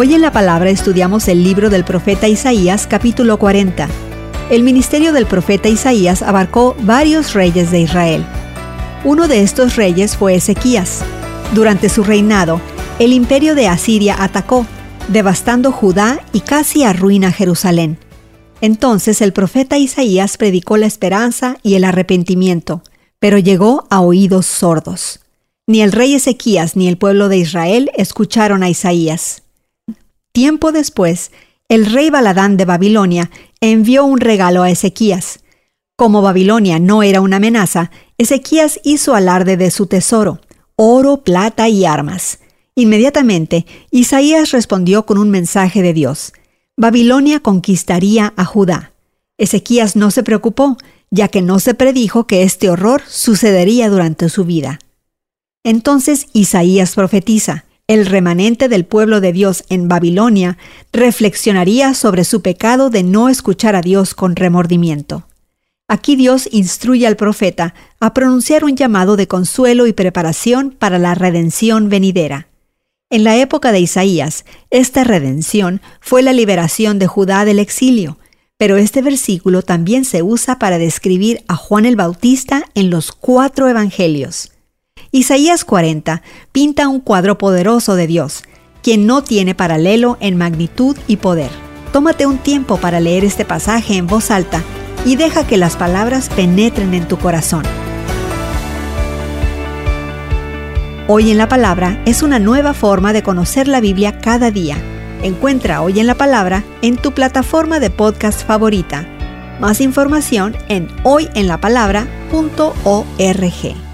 Hoy en la palabra estudiamos el libro del profeta Isaías capítulo 40. El ministerio del profeta Isaías abarcó varios reyes de Israel. Uno de estos reyes fue Ezequías. Durante su reinado, el imperio de Asiria atacó, devastando Judá y casi arruina Jerusalén. Entonces el profeta Isaías predicó la esperanza y el arrepentimiento, pero llegó a oídos sordos. Ni el rey Ezequías ni el pueblo de Israel escucharon a Isaías. Tiempo después, el rey Baladán de Babilonia envió un regalo a Ezequías. Como Babilonia no era una amenaza, Ezequías hizo alarde de su tesoro, oro, plata y armas. Inmediatamente, Isaías respondió con un mensaje de Dios. Babilonia conquistaría a Judá. Ezequías no se preocupó, ya que no se predijo que este horror sucedería durante su vida. Entonces Isaías profetiza el remanente del pueblo de Dios en Babilonia reflexionaría sobre su pecado de no escuchar a Dios con remordimiento. Aquí Dios instruye al profeta a pronunciar un llamado de consuelo y preparación para la redención venidera. En la época de Isaías, esta redención fue la liberación de Judá del exilio, pero este versículo también se usa para describir a Juan el Bautista en los cuatro evangelios. Isaías 40 pinta un cuadro poderoso de Dios, quien no tiene paralelo en magnitud y poder. Tómate un tiempo para leer este pasaje en voz alta y deja que las palabras penetren en tu corazón. Hoy en la Palabra es una nueva forma de conocer la Biblia cada día. Encuentra Hoy en la Palabra en tu plataforma de podcast favorita. Más información en hoyenlapalabra.org.